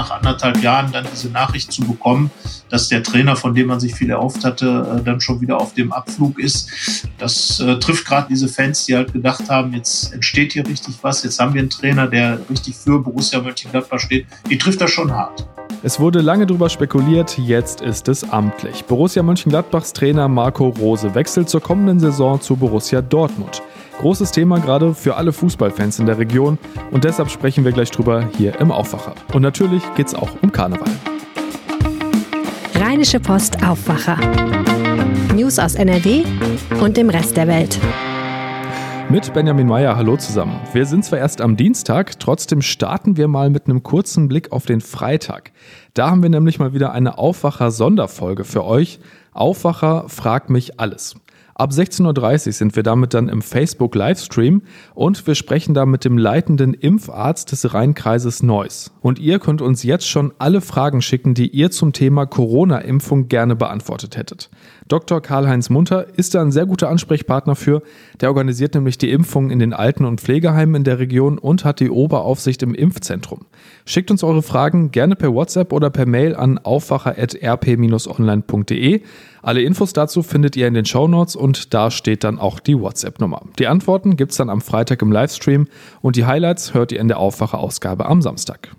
nach anderthalb Jahren dann diese Nachricht zu bekommen, dass der Trainer, von dem man sich viel erhofft hatte, äh, dann schon wieder auf dem Abflug ist. Das äh, trifft gerade diese Fans, die halt gedacht haben, jetzt entsteht hier richtig was, jetzt haben wir einen Trainer, der richtig für Borussia Mönchengladbach steht. Die trifft das schon hart. Es wurde lange darüber spekuliert, jetzt ist es amtlich. Borussia Mönchengladbachs Trainer Marco Rose wechselt zur kommenden Saison zu Borussia Dortmund. Großes Thema gerade für alle Fußballfans in der Region und deshalb sprechen wir gleich drüber hier im Aufwacher. Und natürlich geht es auch um Karneval. Rheinische Post Aufwacher. News aus NRW und dem Rest der Welt. Mit Benjamin Meyer, hallo zusammen. Wir sind zwar erst am Dienstag, trotzdem starten wir mal mit einem kurzen Blick auf den Freitag. Da haben wir nämlich mal wieder eine Aufwacher-Sonderfolge für euch. Aufwacher fragt mich alles. Ab 16.30 Uhr sind wir damit dann im Facebook Livestream und wir sprechen da mit dem leitenden Impfarzt des Rheinkreises Neuss. Und ihr könnt uns jetzt schon alle Fragen schicken, die ihr zum Thema Corona-Impfung gerne beantwortet hättet. Dr. Karl-Heinz Munter ist da ein sehr guter Ansprechpartner für. Der organisiert nämlich die Impfungen in den Alten- und Pflegeheimen in der Region und hat die Oberaufsicht im Impfzentrum. Schickt uns eure Fragen gerne per WhatsApp oder per Mail an aufwacher.rp-online.de. Alle Infos dazu findet ihr in den Show Notes und da steht dann auch die WhatsApp-Nummer. Die Antworten gibt's dann am Freitag im Livestream und die Highlights hört ihr in der Aufwacher-Ausgabe am Samstag.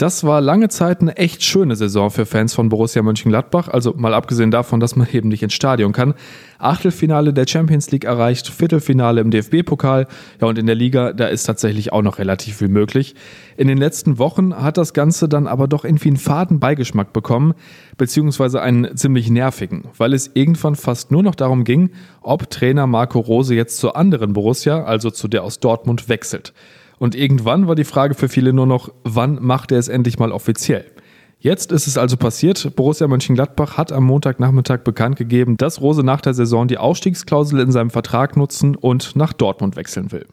Das war lange Zeit eine echt schöne Saison für Fans von Borussia Mönchengladbach, also mal abgesehen davon, dass man eben nicht ins Stadion kann. Achtelfinale der Champions League erreicht, Viertelfinale im DFB-Pokal, ja und in der Liga, da ist tatsächlich auch noch relativ viel möglich. In den letzten Wochen hat das Ganze dann aber doch irgendwie einen faden Beigeschmack bekommen, beziehungsweise einen ziemlich nervigen, weil es irgendwann fast nur noch darum ging, ob Trainer Marco Rose jetzt zur anderen Borussia, also zu der aus Dortmund, wechselt. Und irgendwann war die Frage für viele nur noch, wann macht er es endlich mal offiziell? Jetzt ist es also passiert. Borussia Mönchengladbach hat am Montagnachmittag bekannt gegeben, dass Rose nach der Saison die Ausstiegsklausel in seinem Vertrag nutzen und nach Dortmund wechseln will.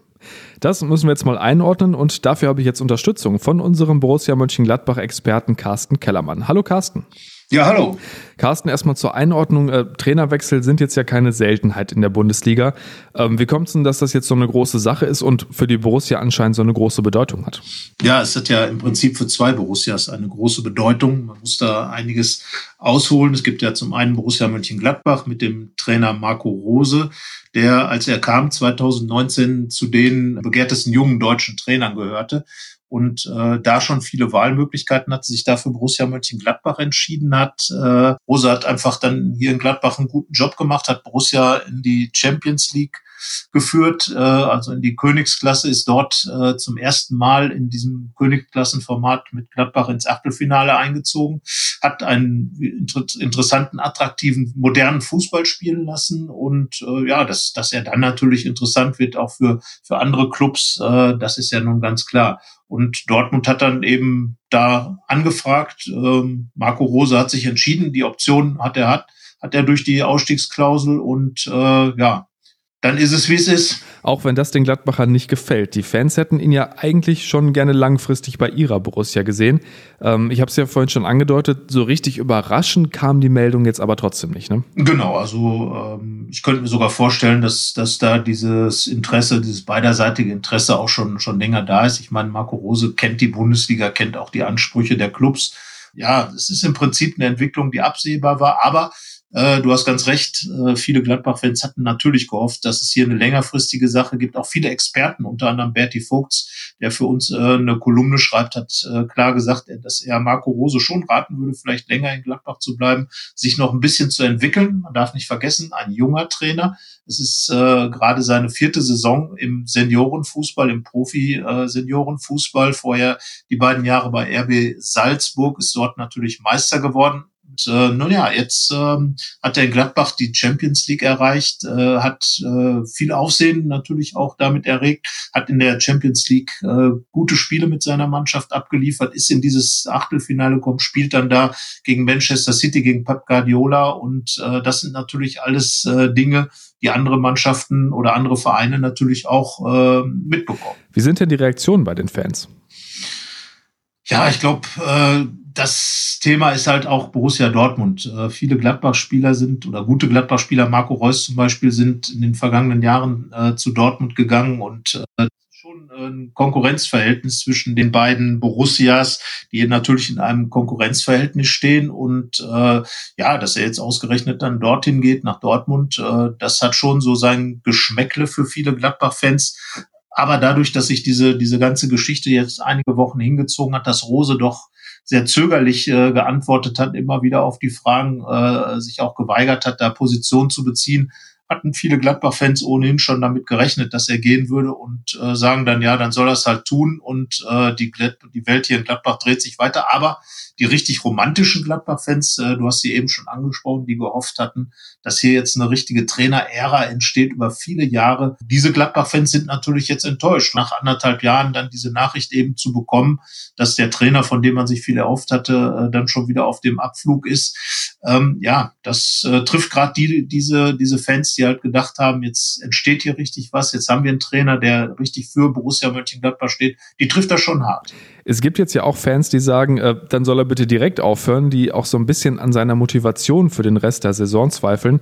Das müssen wir jetzt mal einordnen und dafür habe ich jetzt Unterstützung von unserem Borussia Mönchengladbach-Experten Carsten Kellermann. Hallo Carsten. Ja, hallo. Carsten, erstmal zur Einordnung. Äh, Trainerwechsel sind jetzt ja keine Seltenheit in der Bundesliga. Ähm, wie kommt es denn, dass das jetzt so eine große Sache ist und für die Borussia anscheinend so eine große Bedeutung hat? Ja, es hat ja im Prinzip für zwei Borussias eine große Bedeutung. Man muss da einiges ausholen. Es gibt ja zum einen Borussia Mönchengladbach mit dem Trainer Marco Rose, der, als er kam, 2019 zu den begehrtesten jungen deutschen Trainern gehörte und äh, da schon viele Wahlmöglichkeiten hatte, sich dafür Borussia Mönchengladbach entschieden hat. Äh, Rosa hat einfach dann hier in Gladbach einen guten Job gemacht, hat Borussia in die Champions League geführt, äh, also in die Königsklasse, ist dort äh, zum ersten Mal in diesem Königsklassenformat mit Gladbach ins Achtelfinale eingezogen, hat einen inter interessanten, attraktiven, modernen Fußball spielen lassen und äh, ja, dass, dass er dann natürlich interessant wird, auch für, für andere Clubs, äh, das ist ja nun ganz klar. Und Dortmund hat dann eben da angefragt. Ähm, Marco Rose hat sich entschieden, die Option hat er hat, hat er durch die Ausstiegsklausel und äh, ja, dann ist es, wie es ist. Auch wenn das den Gladbachern nicht gefällt. Die Fans hätten ihn ja eigentlich schon gerne langfristig bei ihrer Borussia gesehen. Ähm, ich habe es ja vorhin schon angedeutet, so richtig überraschend kam die Meldung jetzt aber trotzdem nicht. Ne? Genau, also ähm, ich könnte mir sogar vorstellen, dass, dass da dieses Interesse, dieses beiderseitige Interesse auch schon, schon länger da ist. Ich meine, Marco Rose kennt die Bundesliga, kennt auch die Ansprüche der Clubs. Ja, es ist im Prinzip eine Entwicklung, die absehbar war, aber äh, du hast ganz recht. Äh, viele Gladbach-Fans hatten natürlich gehofft, dass es hier eine längerfristige Sache gibt. Auch viele Experten, unter anderem Berti Vogts, der für uns äh, eine Kolumne schreibt, hat äh, klar gesagt, dass er Marco Rose schon raten würde, vielleicht länger in Gladbach zu bleiben, sich noch ein bisschen zu entwickeln. Man darf nicht vergessen, ein junger Trainer. Es ist äh, gerade seine vierte Saison im Seniorenfußball, im Profi-Seniorenfußball. Vorher die beiden Jahre bei RB Salzburg ist dort natürlich Meister geworden und äh, nun ja, jetzt ähm, hat er in Gladbach die Champions League erreicht, äh, hat äh, viel Aufsehen natürlich auch damit erregt, hat in der Champions League äh, gute Spiele mit seiner Mannschaft abgeliefert, ist in dieses Achtelfinale gekommen, spielt dann da gegen Manchester City, gegen Pep Guardiola und äh, das sind natürlich alles äh, Dinge, die andere Mannschaften oder andere Vereine natürlich auch äh, mitbekommen. Wie sind denn die Reaktionen bei den Fans? Ja, ich glaube, äh, das Thema ist halt auch Borussia Dortmund. Äh, viele Gladbach-Spieler sind oder gute Gladbach-Spieler, Marco Reus zum Beispiel, sind in den vergangenen Jahren äh, zu Dortmund gegangen und äh, schon ein Konkurrenzverhältnis zwischen den beiden Borussias, die natürlich in einem Konkurrenzverhältnis stehen. Und äh, ja, dass er jetzt ausgerechnet dann dorthin geht, nach Dortmund, äh, das hat schon so sein Geschmäckle für viele Gladbach-Fans. Aber dadurch, dass sich diese, diese ganze Geschichte jetzt einige Wochen hingezogen hat, dass Rose doch sehr zögerlich äh, geantwortet hat, immer wieder auf die Fragen, äh, sich auch geweigert hat, da Position zu beziehen, hatten viele Gladbach-Fans ohnehin schon damit gerechnet, dass er gehen würde und äh, sagen dann, ja, dann soll er es halt tun und äh, die, die Welt hier in Gladbach dreht sich weiter. Aber die richtig romantischen Gladbach-Fans, äh, du hast sie eben schon angesprochen, die gehofft hatten, dass hier jetzt eine richtige Trainer-Ära entsteht über viele Jahre. Diese Gladbach-Fans sind natürlich jetzt enttäuscht, nach anderthalb Jahren dann diese Nachricht eben zu bekommen, dass der Trainer, von dem man sich viel erhofft hatte, äh, dann schon wieder auf dem Abflug ist. Ähm, ja, das äh, trifft gerade die, diese, diese Fans, die halt gedacht haben, jetzt entsteht hier richtig was, jetzt haben wir einen Trainer, der richtig für Borussia Mönchengladbach steht. Die trifft das schon hart. Es gibt jetzt ja auch Fans, die sagen, äh, dann soll er bitte direkt aufhören, die auch so ein bisschen an seiner Motivation für den Rest der Saison zweifeln.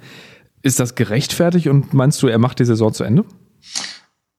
Ist das gerechtfertigt und meinst du, er macht die Saison zu Ende?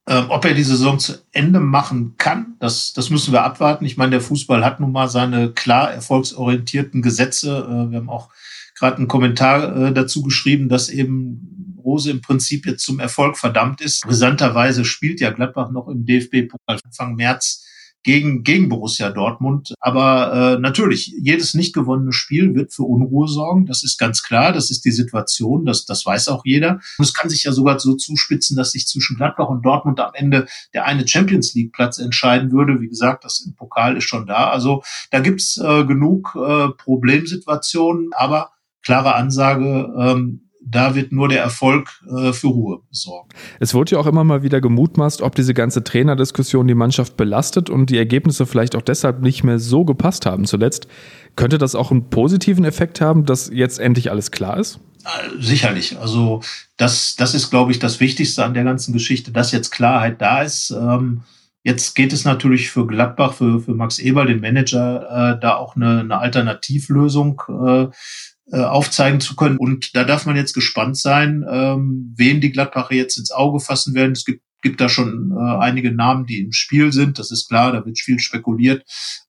Ähm, ob er die Saison zu Ende machen kann, das, das müssen wir abwarten. Ich meine, der Fußball hat nun mal seine klar erfolgsorientierten Gesetze. Äh, wir haben auch gerade einen Kommentar äh, dazu geschrieben, dass eben Rose im Prinzip jetzt zum Erfolg verdammt ist. Brisanterweise spielt ja Gladbach noch im DFB-Pokal Anfang März gegen, gegen Borussia Dortmund. Aber äh, natürlich, jedes nicht gewonnene Spiel wird für Unruhe sorgen. Das ist ganz klar. Das ist die Situation. Das, das weiß auch jeder. Und es kann sich ja sogar so zuspitzen, dass sich zwischen Gladbach und Dortmund am Ende der eine Champions League Platz entscheiden würde. Wie gesagt, das im Pokal ist schon da. Also da gibt's äh, genug äh, Problemsituationen. Aber klare Ansage, ähm, da wird nur der Erfolg äh, für Ruhe sorgen. Es wurde ja auch immer mal wieder gemutmaßt, ob diese ganze Trainerdiskussion die Mannschaft belastet und die Ergebnisse vielleicht auch deshalb nicht mehr so gepasst haben zuletzt. Könnte das auch einen positiven Effekt haben, dass jetzt endlich alles klar ist? Äh, sicherlich. Also das, das ist, glaube ich, das Wichtigste an der ganzen Geschichte, dass jetzt Klarheit da ist. Ähm, Jetzt geht es natürlich für Gladbach, für, für Max Eberl, den Manager, äh, da auch eine, eine Alternativlösung äh, äh, aufzeigen zu können. Und da darf man jetzt gespannt sein, ähm, wen die Gladbacher jetzt ins Auge fassen werden. Es gibt gibt da schon äh, einige Namen, die im Spiel sind. Das ist klar, da wird viel spekuliert.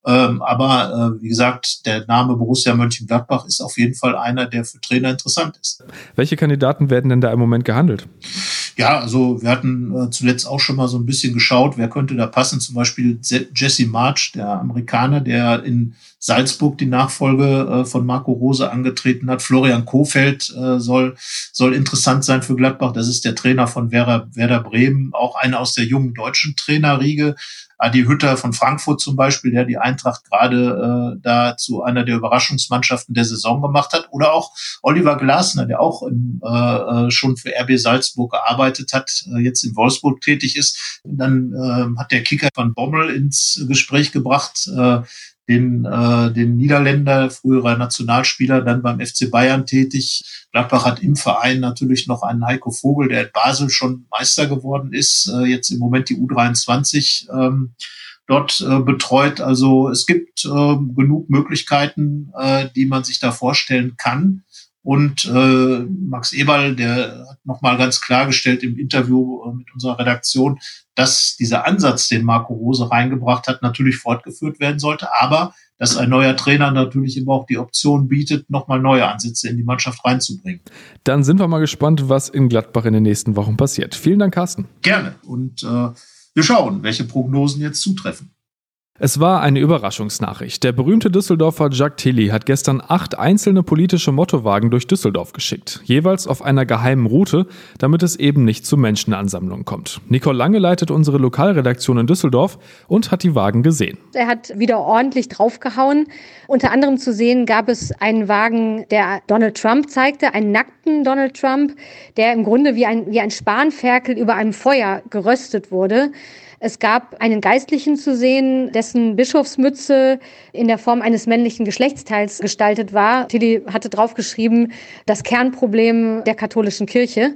Ähm, aber äh, wie gesagt, der Name Borussia Mönchengladbach ist auf jeden Fall einer, der für Trainer interessant ist. Welche Kandidaten werden denn da im Moment gehandelt? Ja, also wir hatten äh, zuletzt auch schon mal so ein bisschen geschaut, wer könnte da passen. Zum Beispiel Jesse March, der Amerikaner, der in Salzburg die Nachfolge äh, von Marco Rose angetreten hat. Florian Kofeld äh, soll, soll interessant sein für Gladbach. Das ist der Trainer von Werder, Werder Bremen, auch einer aus der jungen deutschen Trainerriege. Adi Hütter von Frankfurt zum Beispiel, der die Eintracht gerade äh, da zu einer der Überraschungsmannschaften der Saison gemacht hat. Oder auch Oliver Glasner, der auch im, äh, äh schon für RB Salzburg gearbeitet hat, äh, jetzt in Wolfsburg tätig ist. Dann äh, hat der Kicker von Bommel ins Gespräch gebracht. Äh, den, äh, den Niederländer, früherer Nationalspieler, dann beim FC Bayern tätig. Gladbach hat im Verein natürlich noch einen Heiko Vogel, der in Basel schon Meister geworden ist, äh, jetzt im Moment die U23 ähm, dort äh, betreut. Also es gibt äh, genug Möglichkeiten, äh, die man sich da vorstellen kann. Und äh, Max Eberl, der hat nochmal ganz klargestellt im Interview äh, mit unserer Redaktion, dass dieser Ansatz, den Marco Rose reingebracht hat, natürlich fortgeführt werden sollte, aber dass ein neuer Trainer natürlich immer auch die Option bietet, nochmal neue Ansätze in die Mannschaft reinzubringen. Dann sind wir mal gespannt, was in Gladbach in den nächsten Wochen passiert. Vielen Dank, Carsten. Gerne. Und äh, wir schauen, welche Prognosen jetzt zutreffen. Es war eine Überraschungsnachricht. Der berühmte Düsseldorfer Jacques Tilly hat gestern acht einzelne politische Mottowagen durch Düsseldorf geschickt, jeweils auf einer geheimen Route, damit es eben nicht zu Menschenansammlungen kommt. Nicole Lange leitet unsere Lokalredaktion in Düsseldorf und hat die Wagen gesehen. Er hat wieder ordentlich draufgehauen. Unter anderem zu sehen gab es einen Wagen, der Donald Trump zeigte, einen nackten Donald Trump, der im Grunde wie ein, wie ein Spanferkel über einem Feuer geröstet wurde. Es gab einen Geistlichen zu sehen, dessen Bischofsmütze in der Form eines männlichen Geschlechtsteils gestaltet war. Tilly hatte draufgeschrieben, das Kernproblem der katholischen Kirche.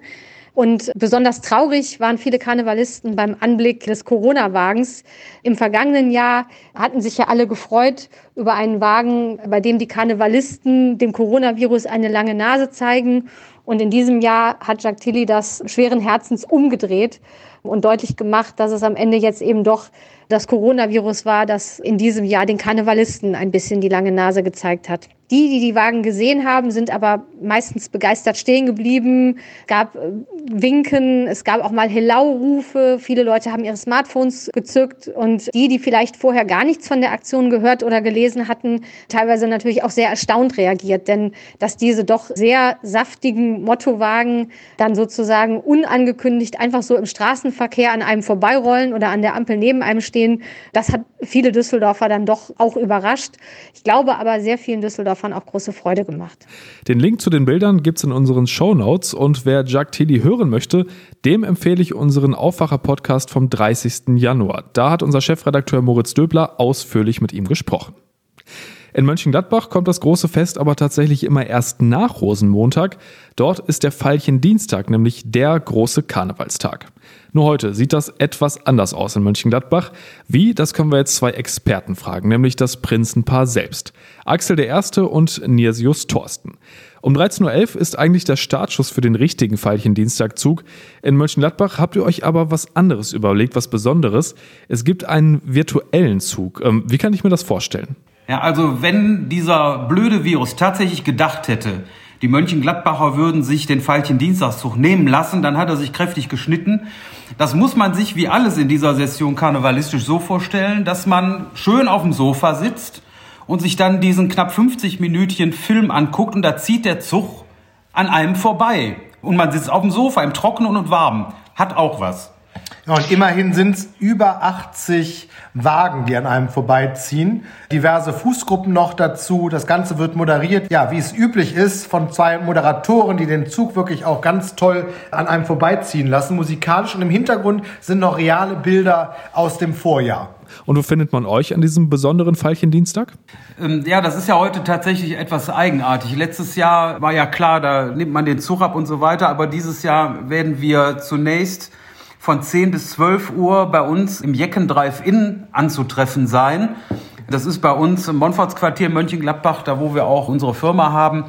Und besonders traurig waren viele Karnevalisten beim Anblick des Corona-Wagens. Im vergangenen Jahr hatten sich ja alle gefreut über einen Wagen, bei dem die Karnevalisten dem Coronavirus eine lange Nase zeigen Und in diesem Jahr hat Jacques Tilly das schweren Herzens umgedreht und deutlich gemacht, dass es am Ende jetzt eben doch das Coronavirus war, das in diesem Jahr den Karnevalisten ein bisschen die lange Nase gezeigt hat. Die, die die Wagen gesehen haben, sind aber meistens begeistert stehen geblieben, gab äh, Winken, es gab auch mal Hello-Rufe, viele Leute haben ihre Smartphones gezückt. Und die, die vielleicht vorher gar nichts von der Aktion gehört oder gelesen hatten, teilweise natürlich auch sehr erstaunt reagiert, denn dass diese doch sehr saftigen Mottowagen dann sozusagen unangekündigt einfach so im Straßenverkehr an einem vorbeirollen oder an der Ampel neben einem stehen, das hat viele Düsseldorfer dann doch auch überrascht. Ich glaube aber sehr vielen Düsseldorfern auch große Freude gemacht. Den Link zu den Bildern gibt es in unseren Show Notes und wer Jacques Tilly hören möchte, dem empfehle ich unseren Aufwacher-Podcast vom 30. Januar. Da hat unser Chefredakteur Moritz Döbler ausführlich mit ihm gesprochen. In Mönchengladbach kommt das große Fest aber tatsächlich immer erst nach Rosenmontag. Dort ist der Veilchen-Dienstag, nämlich der große Karnevalstag. Nur heute sieht das etwas anders aus in Mönchengladbach. Wie, das können wir jetzt zwei Experten fragen, nämlich das Prinzenpaar selbst. Axel Erste und Nirsius Thorsten. Um 13.11 Uhr ist eigentlich der Startschuss für den richtigen Veilchen-Dienstagzug. In Mönchengladbach habt ihr euch aber was anderes überlegt, was Besonderes. Es gibt einen virtuellen Zug. Ähm, wie kann ich mir das vorstellen? Ja, also wenn dieser blöde Virus tatsächlich gedacht hätte, die Mönchengladbacher würden sich den Veilchen-Dienstagszug nehmen lassen, dann hat er sich kräftig geschnitten. Das muss man sich wie alles in dieser Session karnevalistisch so vorstellen, dass man schön auf dem Sofa sitzt und sich dann diesen knapp 50 Minütchen Film anguckt und da zieht der Zug an einem vorbei. Und man sitzt auf dem Sofa im Trockenen und Warmen. Hat auch was. Ja, und immerhin sind es über 80 Wagen, die an einem vorbeiziehen. Diverse Fußgruppen noch dazu. Das Ganze wird moderiert, ja, wie es üblich ist, von zwei Moderatoren, die den Zug wirklich auch ganz toll an einem vorbeiziehen lassen. Musikalisch und im Hintergrund sind noch reale Bilder aus dem Vorjahr. Und wo findet man euch an diesem besonderen Veilchen-Dienstag? Ähm, ja, das ist ja heute tatsächlich etwas eigenartig. Letztes Jahr war ja klar, da nimmt man den Zug ab und so weiter. Aber dieses Jahr werden wir zunächst von 10 bis 12 Uhr bei uns im Jecken Drive-In anzutreffen sein. Das ist bei uns im Monfortsquartier Mönchengladbach, da wo wir auch unsere Firma haben.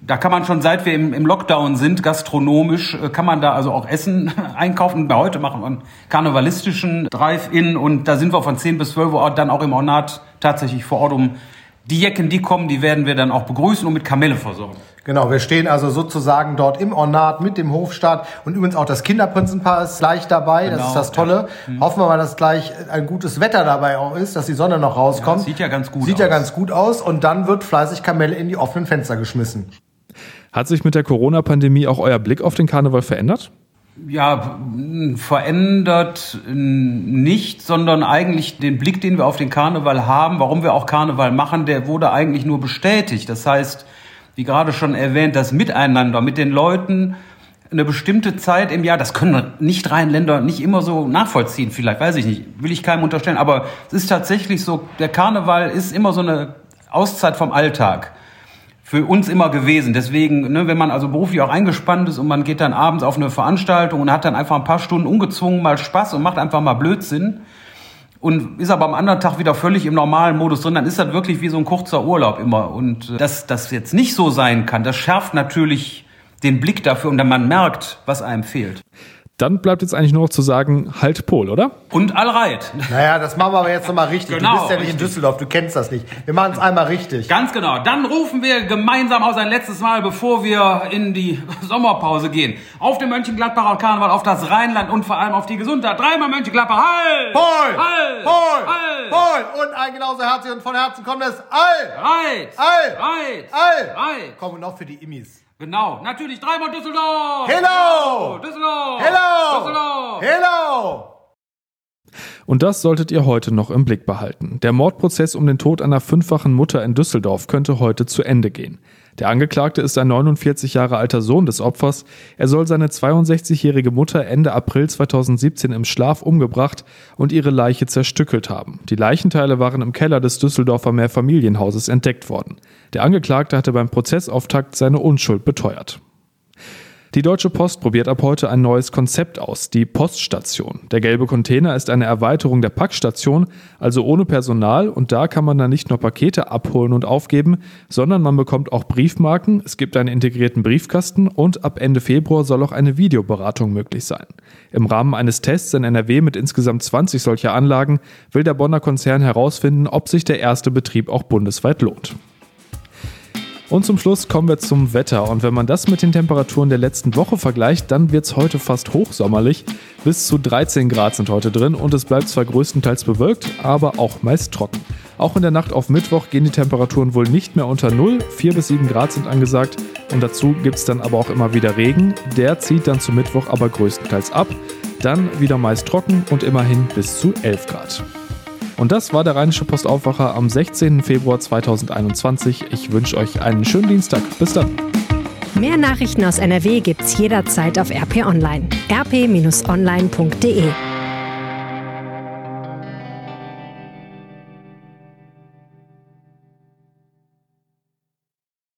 Da kann man schon, seit wir im, Lockdown sind, gastronomisch, äh, kann man da also auch Essen einkaufen. Bei heute machen wir einen karnevalistischen Drive-In und da sind wir von 10 bis 12 Uhr dann auch im Ornat tatsächlich vor Ort, um die Jecken, die kommen, die werden wir dann auch begrüßen und mit Kamelle versorgen. Genau, wir stehen also sozusagen dort im Ornat mit dem Hofstaat und übrigens auch das Kinderprinzenpaar ist gleich dabei. Genau, das ist das Tolle. Ja. Mhm. Hoffen wir mal, dass gleich ein gutes Wetter dabei auch ist, dass die Sonne noch rauskommt. Ja, sieht ja ganz gut sieht aus. Sieht ja ganz gut aus und dann wird fleißig Kamelle in die offenen Fenster geschmissen. Hat sich mit der Corona-Pandemie auch euer Blick auf den Karneval verändert? Ja, verändert nicht, sondern eigentlich den Blick, den wir auf den Karneval haben, warum wir auch Karneval machen, der wurde eigentlich nur bestätigt. Das heißt, wie gerade schon erwähnt, das Miteinander mit den Leuten eine bestimmte Zeit im Jahr, das können nicht Rheinländer nicht immer so nachvollziehen, vielleicht, weiß ich nicht, will ich keinem unterstellen, aber es ist tatsächlich so, der Karneval ist immer so eine Auszeit vom Alltag für uns immer gewesen. Deswegen, ne, wenn man also beruflich auch eingespannt ist und man geht dann abends auf eine Veranstaltung und hat dann einfach ein paar Stunden ungezwungen mal Spaß und macht einfach mal Blödsinn und ist aber am anderen Tag wieder völlig im normalen Modus drin, dann ist das wirklich wie so ein kurzer Urlaub immer. Und äh, dass das jetzt nicht so sein kann, das schärft natürlich den Blick dafür und dann man merkt, was einem fehlt. Dann bleibt jetzt eigentlich nur noch zu sagen, halt Pol, oder? Und Allreit. Naja, das machen wir aber jetzt nochmal richtig. Genau, du bist ja nicht richtig. in Düsseldorf, du kennst das nicht. Wir machen es einmal richtig. Ganz genau. Dann rufen wir gemeinsam aus ein letztes Mal, bevor wir in die Sommerpause gehen. Auf den Mönchengladbacher Karneval, auf das Rheinland und vor allem auf die Gesundheit. Dreimal Mönchengladbach. Halt! Pol! Halt! Pol! Halt! Pol! Und ein genauso herzlich und von Herzen kommt es All! Reit! All! Reit! All! Reit! Kommen noch für die Immis. Genau, natürlich dreimal Düsseldorf! Hello! Düsseldorf! Hello! Düsseldorf! Hello! Und das solltet ihr heute noch im Blick behalten. Der Mordprozess um den Tod einer fünffachen Mutter in Düsseldorf könnte heute zu Ende gehen. Der Angeklagte ist ein 49 Jahre alter Sohn des Opfers. Er soll seine 62-jährige Mutter Ende April 2017 im Schlaf umgebracht und ihre Leiche zerstückelt haben. Die Leichenteile waren im Keller des Düsseldorfer Mehrfamilienhauses entdeckt worden. Der Angeklagte hatte beim Prozessauftakt seine Unschuld beteuert. Die Deutsche Post probiert ab heute ein neues Konzept aus, die Poststation. Der gelbe Container ist eine Erweiterung der Packstation, also ohne Personal und da kann man dann nicht nur Pakete abholen und aufgeben, sondern man bekommt auch Briefmarken, es gibt einen integrierten Briefkasten und ab Ende Februar soll auch eine Videoberatung möglich sein. Im Rahmen eines Tests in NRW mit insgesamt 20 solcher Anlagen will der Bonner Konzern herausfinden, ob sich der erste Betrieb auch bundesweit lohnt. Und zum Schluss kommen wir zum Wetter. Und wenn man das mit den Temperaturen der letzten Woche vergleicht, dann wird es heute fast hochsommerlich. Bis zu 13 Grad sind heute drin und es bleibt zwar größtenteils bewölkt, aber auch meist trocken. Auch in der Nacht auf Mittwoch gehen die Temperaturen wohl nicht mehr unter 0. 4 bis 7 Grad sind angesagt. Und dazu gibt es dann aber auch immer wieder Regen. Der zieht dann zu Mittwoch aber größtenteils ab. Dann wieder meist trocken und immerhin bis zu 11 Grad. Und das war der Rheinische Postaufwacher am 16. Februar 2021. Ich wünsche euch einen schönen Dienstag. Bis dann. Mehr Nachrichten aus NRW gibt's jederzeit auf RP Online. rp-online.de